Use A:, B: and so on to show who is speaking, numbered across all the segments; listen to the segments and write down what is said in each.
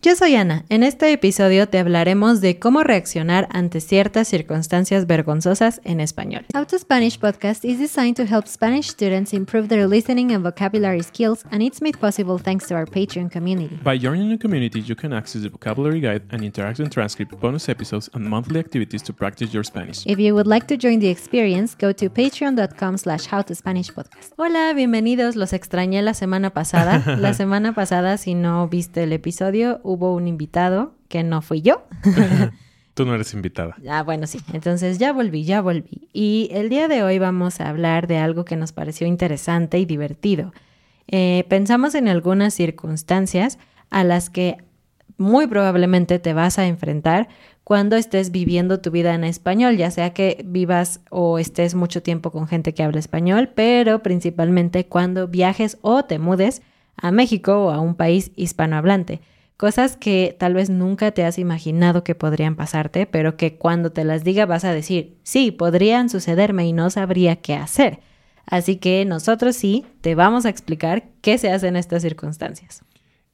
A: Yo soy Ana. En este episodio te hablaremos de cómo reaccionar ante ciertas circunstancias vergonzosas en español.
B: How to Spanish podcast is designed to help Spanish students improve their listening and vocabulary skills, and it's made possible thanks to our Patreon community.
C: By joining the community, you can access the vocabulary guide and interactive transcript, bonus episodes, and monthly activities to practice your Spanish.
B: If you would like to join the experience, go to patreon.com slash howtospanishpodcast.
A: Hola, bienvenidos. Los extrañé la semana pasada. la semana pasada, si no viste el episodio, hubo un invitado que no fui yo.
C: Tú no eres invitada.
A: Ah, bueno, sí. Entonces ya volví, ya volví. Y el día de hoy vamos a hablar de algo que nos pareció interesante y divertido. Eh, pensamos en algunas circunstancias a las que muy probablemente te vas a enfrentar cuando estés viviendo tu vida en español, ya sea que vivas o estés mucho tiempo con gente que habla español, pero principalmente cuando viajes o te mudes a México o a un país hispanohablante. Cosas que tal vez nunca te has imaginado que podrían pasarte, pero que cuando te las diga vas a decir, sí, podrían sucederme y no sabría qué hacer. Así que nosotros sí te vamos a explicar qué se hace en estas circunstancias.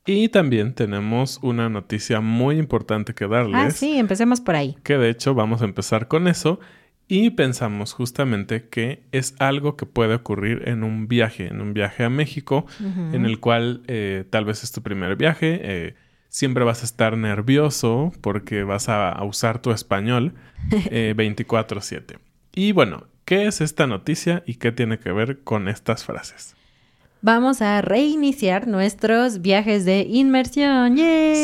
C: Y también tenemos una noticia muy importante que darles.
A: Ah, sí, empecemos por ahí.
C: Que de hecho vamos a empezar con eso. Y pensamos justamente que es algo que puede ocurrir en un viaje, en un viaje a México, en el cual eh, tal vez es tu primer viaje. Eh, siempre vas a estar nervioso porque vas a, usar tu español 24/7. Eh, y bueno, ¿qué es esta noticia y qué tiene que ver con estas frases?
A: Vamos a reiniciar nuestros viajes de inmersión. ¡Yay!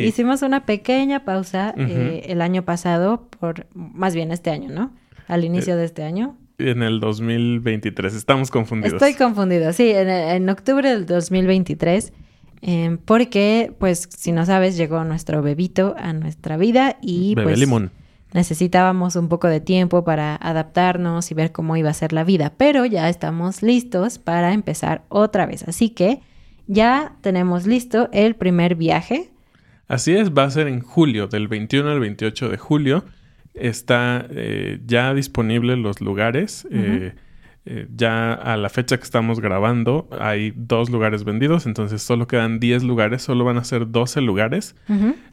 A: Sí. Hicimos una pequeña pausa eh, el año pasado, por más bien este año, ¿no? Al inicio de este año.
C: En el 2023, estamos confundidos.
A: Estoy confundido, sí, en, en octubre del 2023 Em, porque, pues, si no sabes, llegó nuestro bebito a nuestra vida y pues necesitábamos un poco de tiempo para adaptarnos y ver cómo iba a ser la vida. Pero ya estamos listos para empezar otra vez. Así que ya tenemos listo el primer viaje.
C: Así es, va a ser en julio, del 21 al 28 de julio. Está eh, ya disponible los lugares. Eh, ya a la fecha que estamos grabando hay dos lugares vendidos, entonces solo quedan 10 lugares, solo van a ser 12 lugares.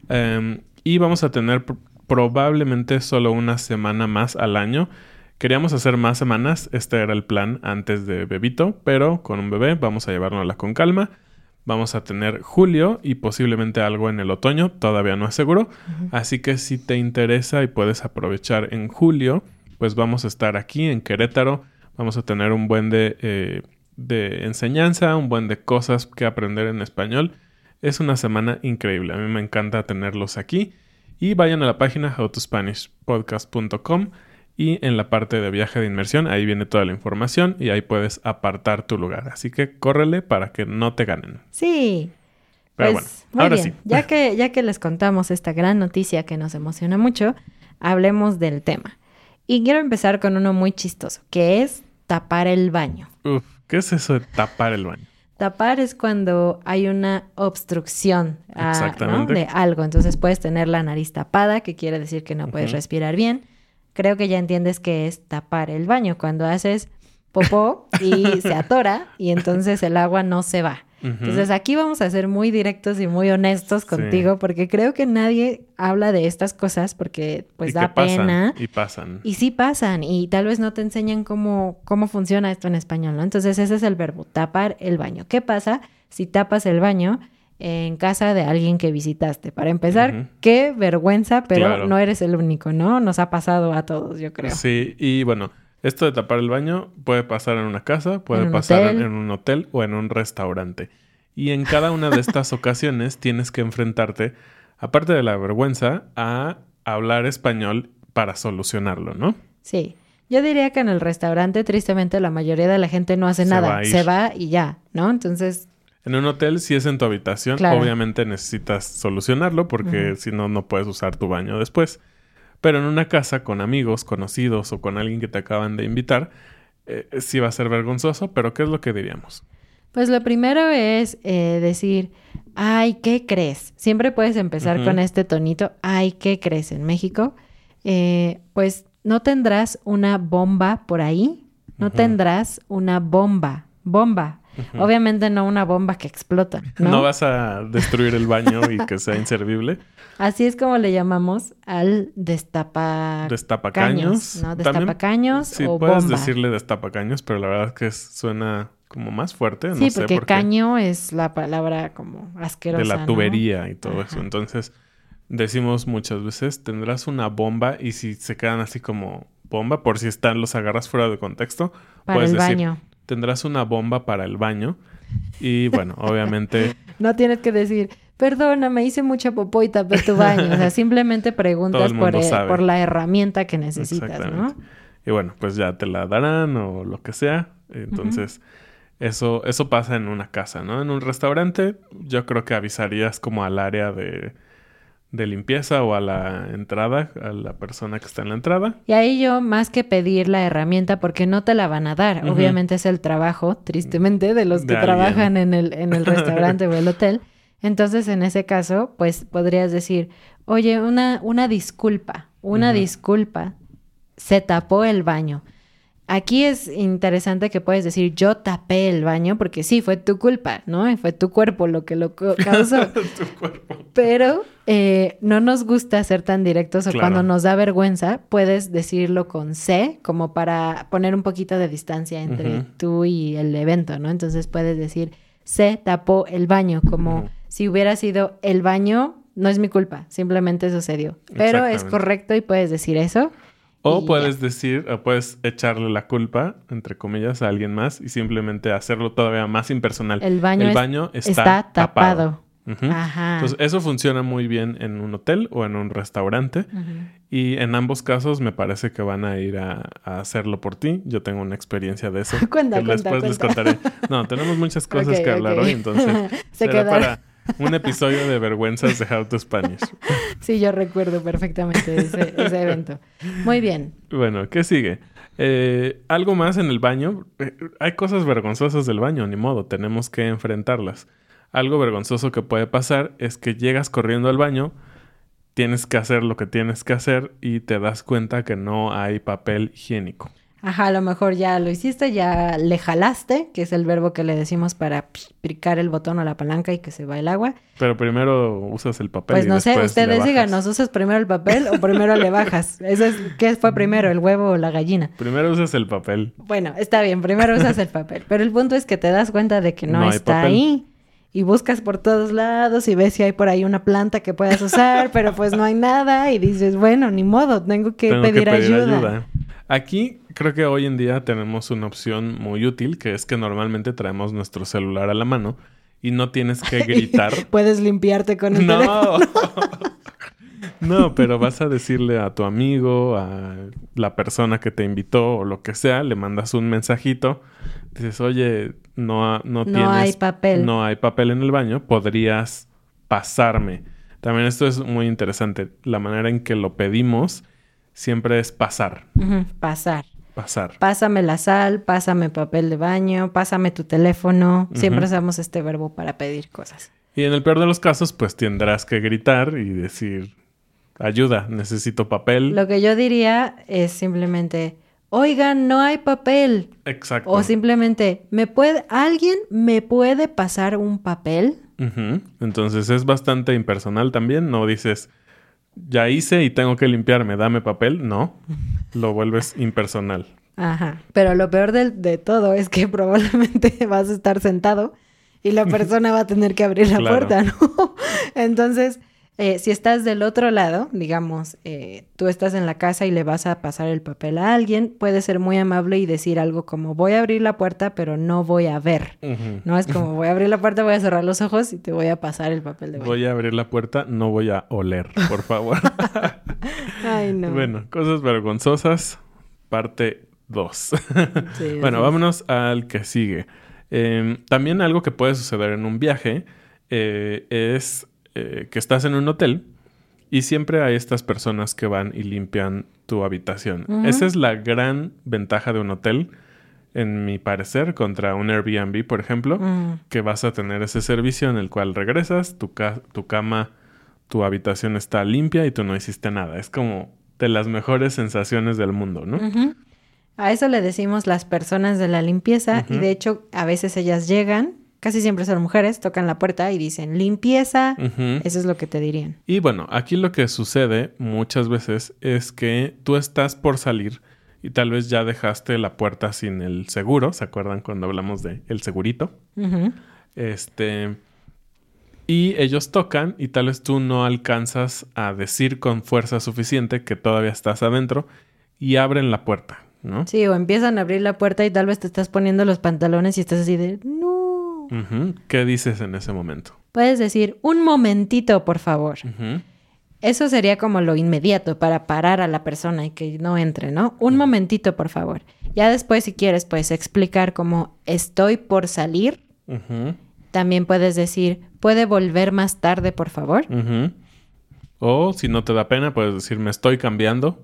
C: Em, y vamos a tener probablemente solo una semana más al año. Queríamos hacer más semanas, este era el plan antes de Bebito, pero con un bebé vamos a llevárnosla con calma. Vamos a tener julio y posiblemente algo en el otoño, todavía no es seguro. Así que si te interesa y puedes aprovechar en julio, pues vamos a estar aquí en Querétaro Vamos a tener un buen de, eh, de enseñanza, un buen de cosas que aprender en español. Es una semana increíble. A mí me encanta tenerlos aquí. Y vayan a la página howtospanishpodcast.com y en la parte de viaje de inmersión ahí viene toda la información y ahí puedes apartar tu lugar. Así que córrele para que no te ganen.
A: Sí.
C: Pero pues, bueno, ahora sí.
A: Ya que, ya que les contamos esta gran noticia que nos emociona mucho, hablemos del tema. Y quiero empezar con uno muy chistoso, que es tapar el baño.
C: Uf, ¿qué es eso de tapar el baño?
A: Tapar es cuando hay una obstrucción ah, de algo. Entonces puedes tener la nariz tapada, que quiere decir que no puedes respirar bien. Creo que ya entiendes que es tapar el baño. Cuando haces popó y se atora y entonces el agua no se va. Entonces aquí vamos a ser muy directos y muy honestos contigo porque creo que nadie habla de estas cosas porque pues da pena.
C: Y pasan.
A: Y sí pasan y tal vez no te enseñan cómo, cómo funciona esto en español, ¿no? Entonces ese es el verbo, tapar el baño. ¿Qué pasa si tapas el baño? en casa de alguien que visitaste. Para empezar, qué vergüenza, pero no eres el único, ¿no? Nos ha pasado a todos, yo creo.
C: Sí, y bueno, esto de tapar el baño puede pasar en una casa, puede pasar en un hotel o en un restaurante. Y en cada una de estas ocasiones tienes que enfrentarte, aparte de la vergüenza, a hablar español para solucionarlo, ¿no?
A: Sí. Yo diría que en el restaurante, tristemente, la mayoría de la gente no hace nada. Se va y ya, ¿no? Entonces.
C: En un hotel, si es en tu habitación, obviamente necesitas solucionarlo porque si no, no puedes usar tu baño después. Pero en una casa con amigos, conocidos o con alguien que te acaban de invitar, eh, sí va a ser vergonzoso, pero ¿qué es lo que diríamos?
A: Pues lo primero es eh, decir, ay, ¿qué crees? Siempre puedes empezar con este tonito, ay, ¿qué crees en México? Eh, pues no tendrás una bomba por ahí, no tendrás una bomba, bomba. Obviamente no una bomba que explota, ¿no?
C: ¿No? vas a destruir el baño y que sea inservible.
A: Así es como le llamamos al destapacaños,
C: Destapacaños.
A: ¿no? Destapacaños
C: Sí,
A: o
C: puedes
A: bomba.
C: decirle destapacaños, pero la verdad es que suena como más fuerte.
A: Sí,
C: no sé
A: porque
C: por qué.
A: caño es la palabra como asquerosa,
C: de la
A: ¿no?
C: tubería y todo eso. Entonces, decimos muchas veces, tendrás una bomba y si se quedan así como bomba, por si están, los agarras fuera de contexto,
A: Para
C: puedes
A: el
C: decir,
A: baño.
C: Tendrás una bomba para el baño. Y bueno, obviamente,
A: No tienes que decir, perdona, me hice mucha popó y tapé tu baño. O sea, simplemente preguntas
C: el
A: por, la herramienta que necesitas, ¿no?
C: Y bueno, pues ya te la darán o lo que sea. Entonces, eso, eso pasa en una casa, ¿no? En un restaurante, yo creo que avisarías como al área de, de limpieza o a la entrada, a la persona que está en la entrada.
A: Y ahí yo, más que pedir la herramienta, porque no te la van a dar, obviamente es el trabajo, tristemente, de los que trabajan en el, en el restaurante o el hotel. Entonces, en ese caso, pues podrías decir, oye, una, una disculpa, una disculpa, se tapó el baño. Aquí es interesante que puedes decir, yo tapé el baño, porque sí, fue tu culpa, ¿no? Fue tu cuerpo lo que lo causó.
C: tu cuerpo.
A: Pero eh, no nos gusta ser tan directos o
C: Claro.
A: cuando nos da vergüenza, puedes decirlo con C, como para poner un poquito de distancia entre
C: Ujú.
A: tú y el evento, ¿no? Entonces puedes decir, se tapó el baño, como si hubiera sido el baño, no es mi culpa, simplemente sucedió. Pero es correcto y puedes decir eso.
C: O
A: ya.
C: puedes decir, o puedes echarle la culpa, entre comillas, a alguien más y simplemente hacerlo todavía más impersonal.
A: El baño,
C: El
A: es-
C: baño está,
A: está, tapado. Ajá.
C: Entonces, eso funciona muy bien en un hotel o en un restaurante. Y en ambos casos me parece que van a ir a, a hacerlo por ti. Yo tengo una experiencia de eso.
A: Cuenta,
C: que
A: cuenta,
C: después les
A: cuenta.
C: contaré. No, tenemos muchas cosas que hablar hoy, entonces
A: Se
C: será
A: quedaron.
C: para un episodio de vergüenzas de How to Spanish.
A: Sí, yo recuerdo perfectamente ese, ese evento. Muy bien.
C: Bueno, ¿qué sigue? Eh, algo más en el baño. Eh, hay cosas vergonzosas del baño, ni modo, tenemos que enfrentarlas. Algo vergonzoso que puede pasar es que llegas corriendo al baño, tienes que hacer lo que tienes que hacer y te das cuenta que no hay papel higiénico.
A: Ajá, a lo mejor ya lo hiciste, ya le jalaste, que es el verbo que le decimos para picar el botón o la palanca y que se va el agua.
C: Pero primero usas el papel.
A: Pues
C: y
A: no sé, ustedes díganos, ¿usas primero el papel o primero le bajas? Eso es, ¿Qué fue primero, el huevo o la gallina?
C: Primero usas el papel.
A: Bueno, está bien, primero usas el papel, pero el punto es que te das cuenta de que no, está
C: papel.
A: ahí. Y buscas por todos lados y ves si hay por ahí una planta que puedas usar, pero pues no hay nada y dices, bueno, ni modo, tengo que,
C: Tengo
A: pedir,
C: que pedir
A: ayuda.
C: ayuda. Aquí creo que hoy en día tenemos una opción muy útil, que es que normalmente traemos nuestro celular a la mano y no tienes que gritar.
A: Puedes limpiarte con el teléfono.
C: no. Pero vas a decirle a tu amigo, a la persona que te invitó o lo que sea, le mandas un mensajito. Dices, oye, no, no,
A: No
C: tienes...
A: hay papel.
C: No hay papel en el baño. Podrías pasarme. También esto es muy interesante. La manera en que lo pedimos siempre es pasar.
A: Pasar.
C: Pasar.
A: Pásame la sal, pásame papel de baño, pásame tu teléfono. Siempre usamos este verbo para pedir cosas.
C: Y en el peor de los casos, pues tendrás que gritar y decir, ayuda, necesito papel.
A: Lo que yo diría es simplemente, oigan, no hay papel.
C: Exacto.
A: O simplemente, ¿me puede, alguien me puede pasar un papel?
C: Entonces es bastante impersonal también. No dices, ya hice y tengo que limpiarme, dame papel. No, lo vuelves impersonal.
A: Ajá. Pero lo peor de, todo es que probablemente vas a estar sentado y la persona va a tener que abrir la
C: Claro.
A: puerta, ¿no? Entonces, eh, si estás del otro lado, digamos, eh, tú estás en la casa y le vas a pasar el papel a alguien, puedes ser muy amable y decir algo como, voy a abrir la puerta, pero no voy a ver. No es como, voy a abrir la puerta, voy a cerrar los ojos y te voy a pasar el papel de baño.
C: Voy a abrir la puerta, no voy a oler, por favor.
A: Ay, no.
C: Bueno, cosas vergonzosas, parte 2.
A: Sí,
C: bueno,
A: es.
C: vámonos al que sigue. Eh, también algo que puede suceder en un viaje eh, es eh, que estás en un hotel y siempre hay estas personas que van y limpian tu habitación. Esa es la gran ventaja de un hotel. en mi parecer, contra un Airbnb, por ejemplo,
A: Mm.
C: que vas a tener ese servicio en el cual regresas, tu, ca- tu cama, tu habitación está limpia y tú no hiciste nada. Es como de las mejores sensaciones del mundo, ¿no?
A: A eso le decimos las personas de la limpieza y de hecho a veces ellas llegan, casi siempre son mujeres, tocan la puerta y dicen limpieza. Eso es lo que te dirían.
C: Y bueno, aquí lo que sucede muchas veces es que tú estás por salir y tal vez ya dejaste la puerta sin el seguro. ¿Se acuerdan cuando hablamos de el segurito? Este. Y ellos tocan y tal vez tú no alcanzas a decir con fuerza suficiente que todavía estás adentro y abren la puerta, ¿no?
A: Sí, o empiezan a abrir la puerta y tal vez te estás poniendo los pantalones y estás así de no.
C: ¿Qué dices en ese momento?
A: Puedes decir un momentito, por favor. Eso sería como lo inmediato para parar a la persona y que no entre, ¿no? Un momentito, por favor. Ya después, si quieres, puedes explicar cómo estoy por salir. También puedes decir, ¿puede volver más tarde, por favor?
C: O si no te da pena, puedes decir me estoy cambiando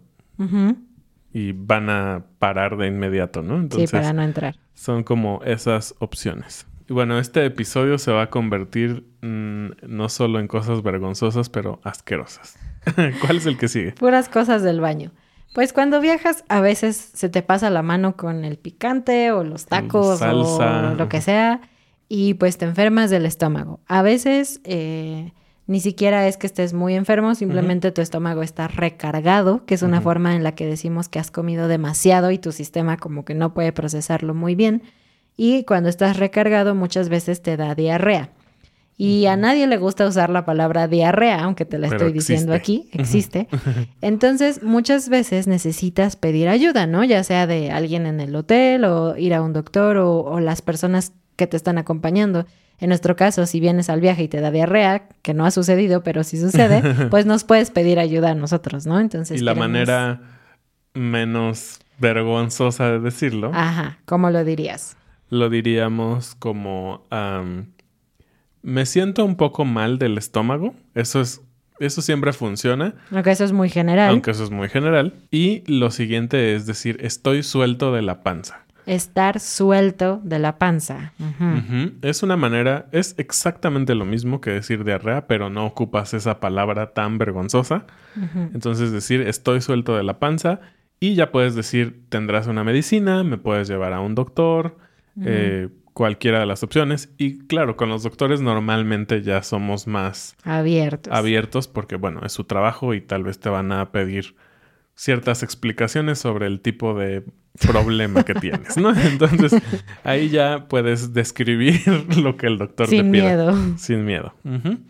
C: y van a parar de inmediato, ¿no? Entonces,
A: sí, para no entrar.
C: son como esas opciones. Y bueno, este episodio se va a convertir mm, no solo en cosas vergonzosas, pero asquerosas. ¿Cuál es el que sigue?
A: Puras cosas del baño. Pues cuando viajas, a veces se te pasa la mano con el picante o los tacos
C: salsa.
A: o lo que sea y pues te enfermas del estómago. A veces eh, ni siquiera es que estés muy enfermo, simplemente tu estómago está recargado, que es una forma en la que decimos que has comido demasiado y tu sistema como que no puede procesarlo muy bien. Y cuando estás recargado muchas veces te da diarrea. Y a nadie le gusta usar la palabra diarrea, aunque te la
C: Pero
A: estoy diciendo
C: existe.
A: aquí, existe. Entonces, muchas veces necesitas pedir ayuda, ¿no? Ya sea de alguien en el hotel o ir a un doctor o, o las personas que te están acompañando. En nuestro caso, si vienes al viaje y te da diarrea, que no ha sucedido, pero sí sucede, pues nos puedes pedir ayuda a nosotros, ¿no? Entonces,
C: y la
A: queremos-
C: manera menos vergonzosa de decirlo,
A: Ajá, ¿cómo lo dirías?
C: Lo diríamos como me siento un poco mal del estómago. Eso es, eso siempre funciona,
A: Aunque eso es muy general.
C: aunque eso es muy general. Y lo siguiente es decir, estoy suelto de la panza.
A: Estar suelto de la panza.
C: Es una manera, es exactamente lo mismo que decir diarrea, pero no ocupas esa palabra tan vergonzosa. Entonces decir estoy suelto de la panza y ya puedes decir tendrás una medicina, me puedes llevar a un doctor, eh, cualquiera de las opciones. Y claro, con los doctores normalmente ya somos más
A: Abiertos.
C: abiertos porque bueno, es su trabajo y tal vez te van a pedir ciertas explicaciones sobre el tipo de problema que tienes, ¿no? Entonces ahí ya puedes describir lo que el doctor te
A: Sin
C: pida.
A: miedo.
C: Sin miedo.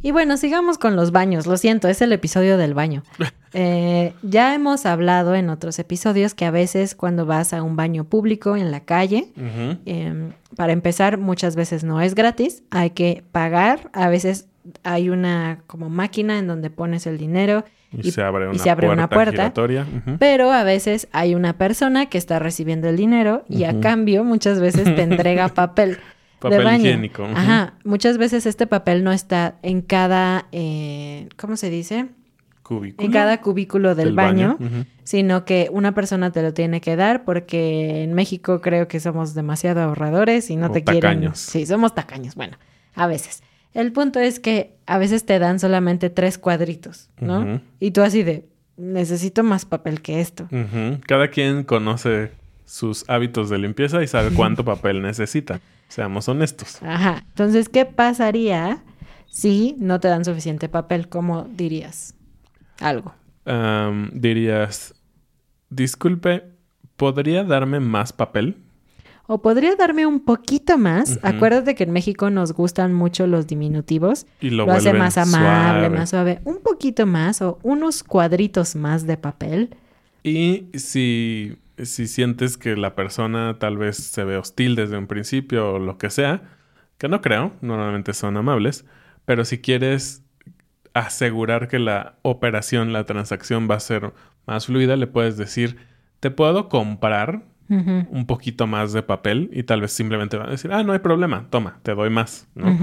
A: Y bueno, sigamos con los baños. Lo siento, es el episodio del baño. Eh, ya hemos hablado en otros episodios que a veces cuando vas a un baño público en la calle, eh, para empezar, muchas veces no es gratis, hay que pagar. A veces hay una como máquina en donde pones el dinero,
C: Y,
A: Y-
C: se abre
A: y
C: una
A: se abre
C: puerta,
A: una puerta. pero a veces hay una persona que está recibiendo el dinero y a cambio muchas veces te entrega papel.
C: Papel
A: de baño.
C: higiénico. ujú.
A: Ajá, muchas veces este papel no está en cada, eh, ¿cómo se dice?
C: Cubículo.
A: En cada cubículo del, baño, sino que una persona te lo tiene que dar porque en México creo que somos demasiado ahorradores y no
C: O
A: te quieren.
C: tacaños.
A: Sí, somos tacaños, bueno, a veces. El punto es que a veces te dan solamente tres cuadritos, ¿no? Y tú así de, necesito más papel que esto.
C: Cada quien conoce sus hábitos de limpieza y sabe cuánto papel necesita. Seamos honestos.
A: Ajá. Entonces, ¿qué pasaría si no te dan suficiente papel? ¿Cómo dirías? Algo.
C: Dirías, disculpe, ¿podría darme más papel?
A: O podría darme un poquito más.
C: Ujú.
A: Acuérdate que en México nos gustan mucho los diminutivos.
C: Y lo,
A: Lo, hace más amable,
C: suave.
A: más suave. Un poquito más o unos cuadritos más de papel.
C: Y si, si sientes que la persona tal vez se ve hostil desde un principio o lo que sea, que no creo, normalmente son amables, pero si quieres asegurar que la operación, la transacción va a ser más fluida, le puedes decir, te puedo comprar Un poquito más de papel y tal vez simplemente va a decir, ah, no hay problema, toma, te doy más, ¿no?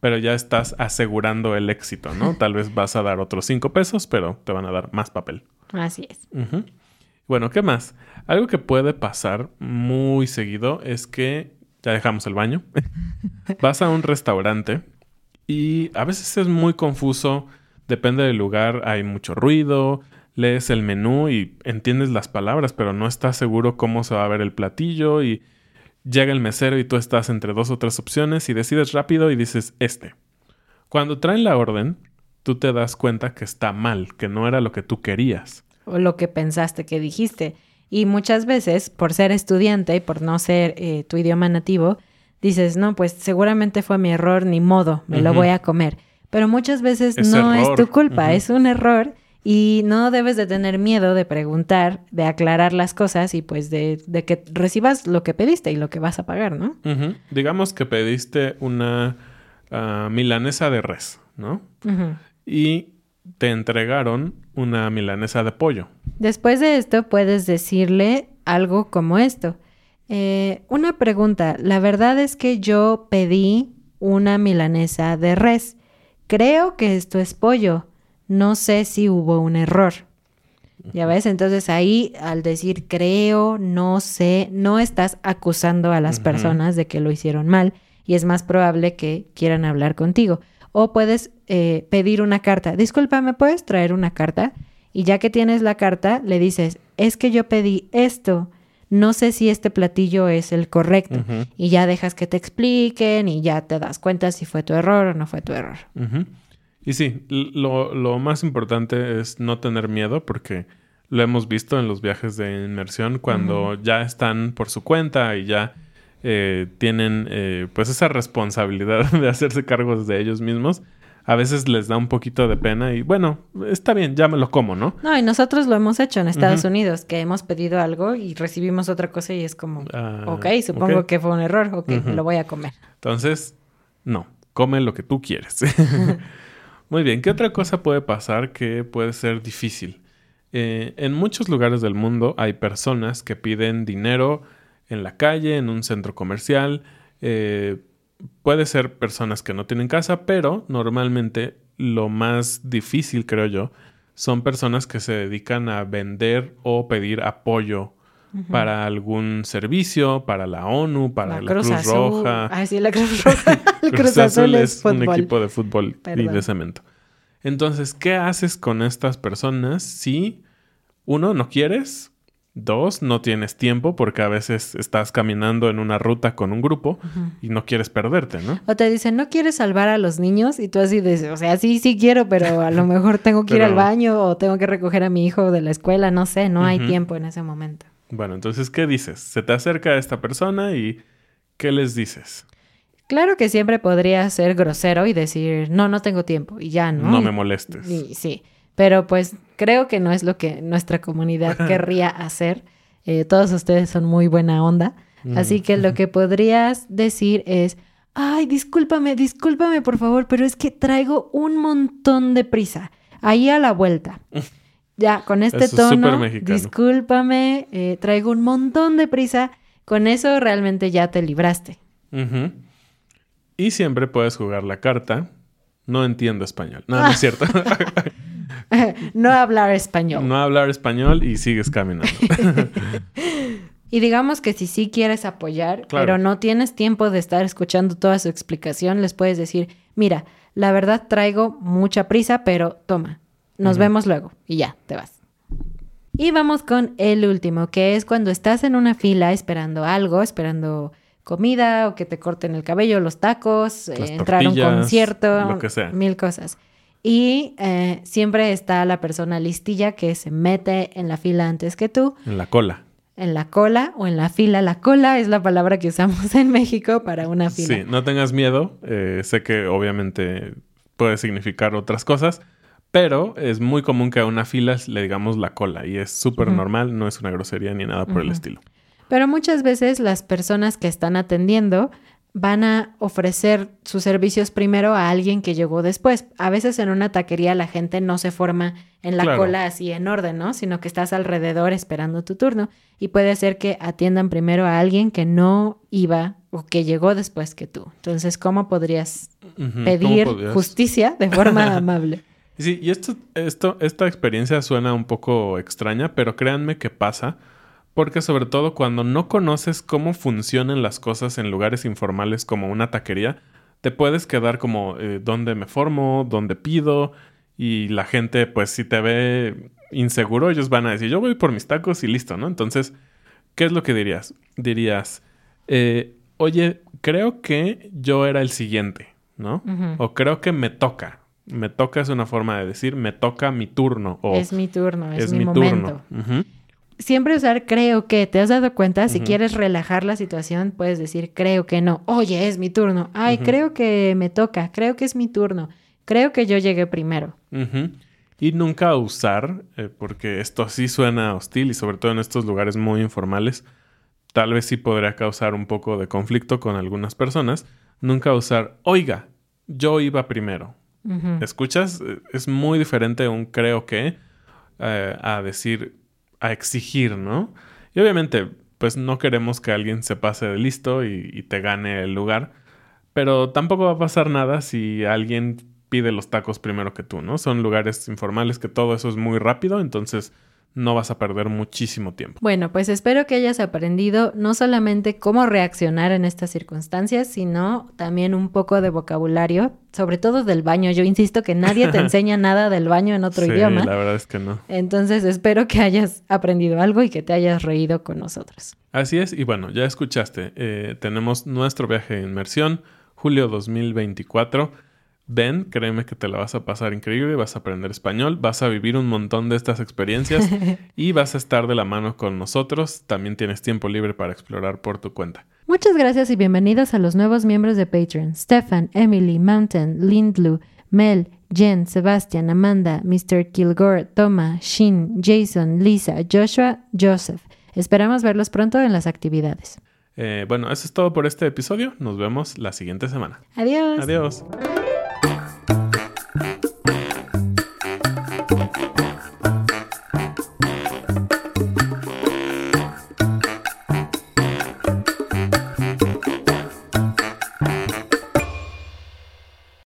C: Pero ya estás asegurando el éxito, ¿no? Tal vez vas a dar otros cinco pesos, pero te van a dar más papel.
A: Así es.
C: Bueno, ¿qué más? Algo que puede pasar muy seguido es que ya dejamos el baño. Vas a un restaurante y a veces es muy confuso, depende del lugar, hay mucho ruido, lees el menú y entiendes las palabras, pero no estás seguro cómo se va a ver el platillo y llega el mesero y tú estás entre dos o tres opciones y decides rápido y dices este. Cuando traen la orden, tú te das cuenta que está mal, que no era lo que tú querías.
A: O lo que pensaste que dijiste. Y muchas veces, por ser estudiante y por no ser eh, tu idioma nativo, dices, no, pues seguramente fue mi error, ni modo, me lo voy a comer. Pero muchas veces
C: Es
A: no
C: error.
A: es tu culpa, es un error y no debes de tener miedo de preguntar, de aclarar las cosas y pues de, de que recibas lo que pediste y lo que vas a pagar, ¿no?
C: Digamos que pediste una ah, milanesa de res, ¿no? Y te entregaron una milanesa de pollo.
A: Después de esto puedes decirle algo como esto. Eh, una pregunta, la verdad es que yo pedí una milanesa de res. Creo que esto es pollo. No sé si hubo un error. Ya ves, entonces ahí al decir creo, no sé, no estás acusando a las personas de que lo hicieron mal y es más probable que quieran hablar contigo. O puedes eh, pedir una carta. Disculpa, ¿me puedes traer una carta? Y ya que tienes la carta, le dices, es que yo pedí esto. No sé si este platillo es el correcto. Y ya dejas que te expliquen y ya te das cuenta si fue tu error o no fue tu error.
C: Y sí, lo, lo más importante es no tener miedo porque lo hemos visto en los viajes de inmersión cuando ya están por su cuenta y ya eh, tienen eh, pues esa responsabilidad de hacerse cargos de ellos mismos. A veces les da un poquito de pena y bueno, está bien, ya me lo como, ¿no?
A: No, y nosotros lo hemos hecho en Estados. Unidos, que hemos pedido algo y recibimos otra cosa y es como,
C: Ah,
A: ok, supongo que fue un error, ok, me lo voy a comer.
C: Entonces, no, come lo que tú quieres. Muy bien, ¿qué otra cosa puede pasar que puede ser difícil? Eh, en muchos lugares del mundo hay personas que piden dinero en la calle, en un centro comercial. eh, puede ser personas que no tienen casa, pero normalmente lo más difícil, creo yo, son personas que se dedican a vender o pedir apoyo para algún servicio, para la ONU, para la, Cruz,
A: Azul.
C: Roja.
A: Ah, sí, la Cruz Roja. El Cruz, Azul es
C: un equipo de fútbol y de cemento. Entonces, ¿qué haces con estas personas si, uno, no quieres? Dos, no tienes tiempo porque a veces estás caminando en una ruta con un grupo y no quieres perderte, ¿no?
A: O te dicen, ¿no quieres salvar a los niños? Y tú así dices, o sea, sí, sí quiero, pero a lo mejor tengo que ir al baño o tengo que recoger a mi hijo de la escuela, no sé, no hay tiempo en ese momento.
C: Bueno, entonces, ¿qué dices? Se te acerca esta persona y ¿qué les dices?
A: Claro que siempre podría ser grosero y decir, no, no tengo tiempo y ya, ¿no?
C: No me molestes.
A: y- sí, pero pues creo que no es lo que nuestra comunidad querría hacer. Eh, todos ustedes son muy buena onda. Así que lo que podrías decir es, ay, discúlpame, discúlpame por favor, pero es que traigo un montón de prisa. Ahí a la vuelta. Ya, con este
C: Eso
A: tono, discúlpame, eh, traigo un montón de prisa. Con eso realmente ya te libraste.
C: Y siempre puedes jugar la carta. No entiendo español. No, no es cierto.
A: no hablar español.
C: no hablar español y sigues caminando.
A: Y digamos que si sí quieres apoyar,
C: Claro.
A: pero no tienes tiempo de estar escuchando toda su explicación, les puedes decir, mira, la verdad traigo mucha prisa, pero toma, nos vemos luego y ya, te vas. Y vamos con el último, que es cuando estás en una fila esperando algo, esperando comida o que te corten el cabello, los tacos, eh, entrar a un concierto,
C: lo que sea.
A: mil cosas. Y eh, siempre está la persona listilla que se mete en la fila antes que tú
C: en la cola.
A: en la cola o en la fila. La cola es la palabra que usamos en México para una fila.
C: Sí, no tengas miedo. Eh, sé que obviamente puede significar otras cosas, pero es muy común que a una fila le digamos la cola y es súper normal, no es una grosería ni nada por el estilo.
A: Pero muchas veces las personas que están atendiendo van a ofrecer sus servicios primero a alguien que llegó después. A veces en una taquería la gente no se forma en la
C: Claro.
A: cola así en orden, ¿no? Sino que estás alrededor esperando tu turno y puede ser que atiendan primero a alguien que no iba o que llegó después que tú. Entonces, ¿cómo podrías
C: Ujú, ¿cómo
A: pedir justicia de forma amable?
C: Sí, y esto, esto, esta experiencia suena un poco extraña, pero créanme que pasa, porque sobre todo cuando no conoces cómo funcionan las cosas en lugares informales como una taquería, te puedes quedar como eh, dónde me formo, dónde pido, y la gente, pues si te ve inseguro, ellos van a decir, yo voy por mis tacos y listo, ¿no? Entonces, ¿qué es lo que dirías? Dirías, eh, oye, creo que yo era el siguiente, ¿no? O creo que me toca. Me toca es una forma de decir, me toca mi turno. O
A: es mi turno, es, mi, momento. Siempre usar creo que, ¿te has dado cuenta? Si quieres relajar la situación, puedes decir creo que no. Oye, es mi turno. Ay, creo que me toca, creo que es mi turno. Creo que yo llegué primero.
C: Y nunca usar, eh, porque esto sí suena hostil y sobre todo en estos lugares muy informales, tal vez sí podría causar un poco de conflicto con algunas personas. Nunca usar, oiga, yo iba primero. ¿Escuchas? Es muy diferente un creo que eh, a decir, a exigir, ¿no? Y obviamente, pues no queremos que alguien se pase de listo y te gane el lugar, pero tampoco va a pasar nada si alguien pide los tacos primero que tú, ¿no? Son lugares informales que todo eso es muy rápido, entonces no vas a perder muchísimo tiempo.
A: Bueno, pues espero que hayas aprendido no solamente cómo reaccionar en estas circunstancias, sino también un poco de vocabulario, sobre todo del baño. Yo insisto que nadie te enseña nada del baño en otro
C: sí,
A: idioma.
C: La verdad es que no.
A: Entonces espero que hayas aprendido algo y que te hayas reído con nosotros.
C: Así es, y bueno, ya escuchaste, eh, tenemos nuestro viaje de inmersión, julio 2024 Ven, créeme que te la vas a pasar increíble, vas a aprender español, vas a vivir un montón de estas experiencias y vas a estar de la mano con nosotros. También tienes tiempo libre para explorar por tu cuenta.
A: Muchas gracias y bienvenidos a los nuevos miembros de Patreon. Stefan, Emily, Mountain, Lindlu, Mel, Jen, Sebastian, Amanda, Mr. Kilgore, Toma, Shin, Jason, Lisa, Joshua, Joseph. Esperamos verlos pronto en las actividades.
C: Eh, bueno, eso es todo por este episodio. Nos vemos la siguiente semana.
A: Adiós.
C: Adiós.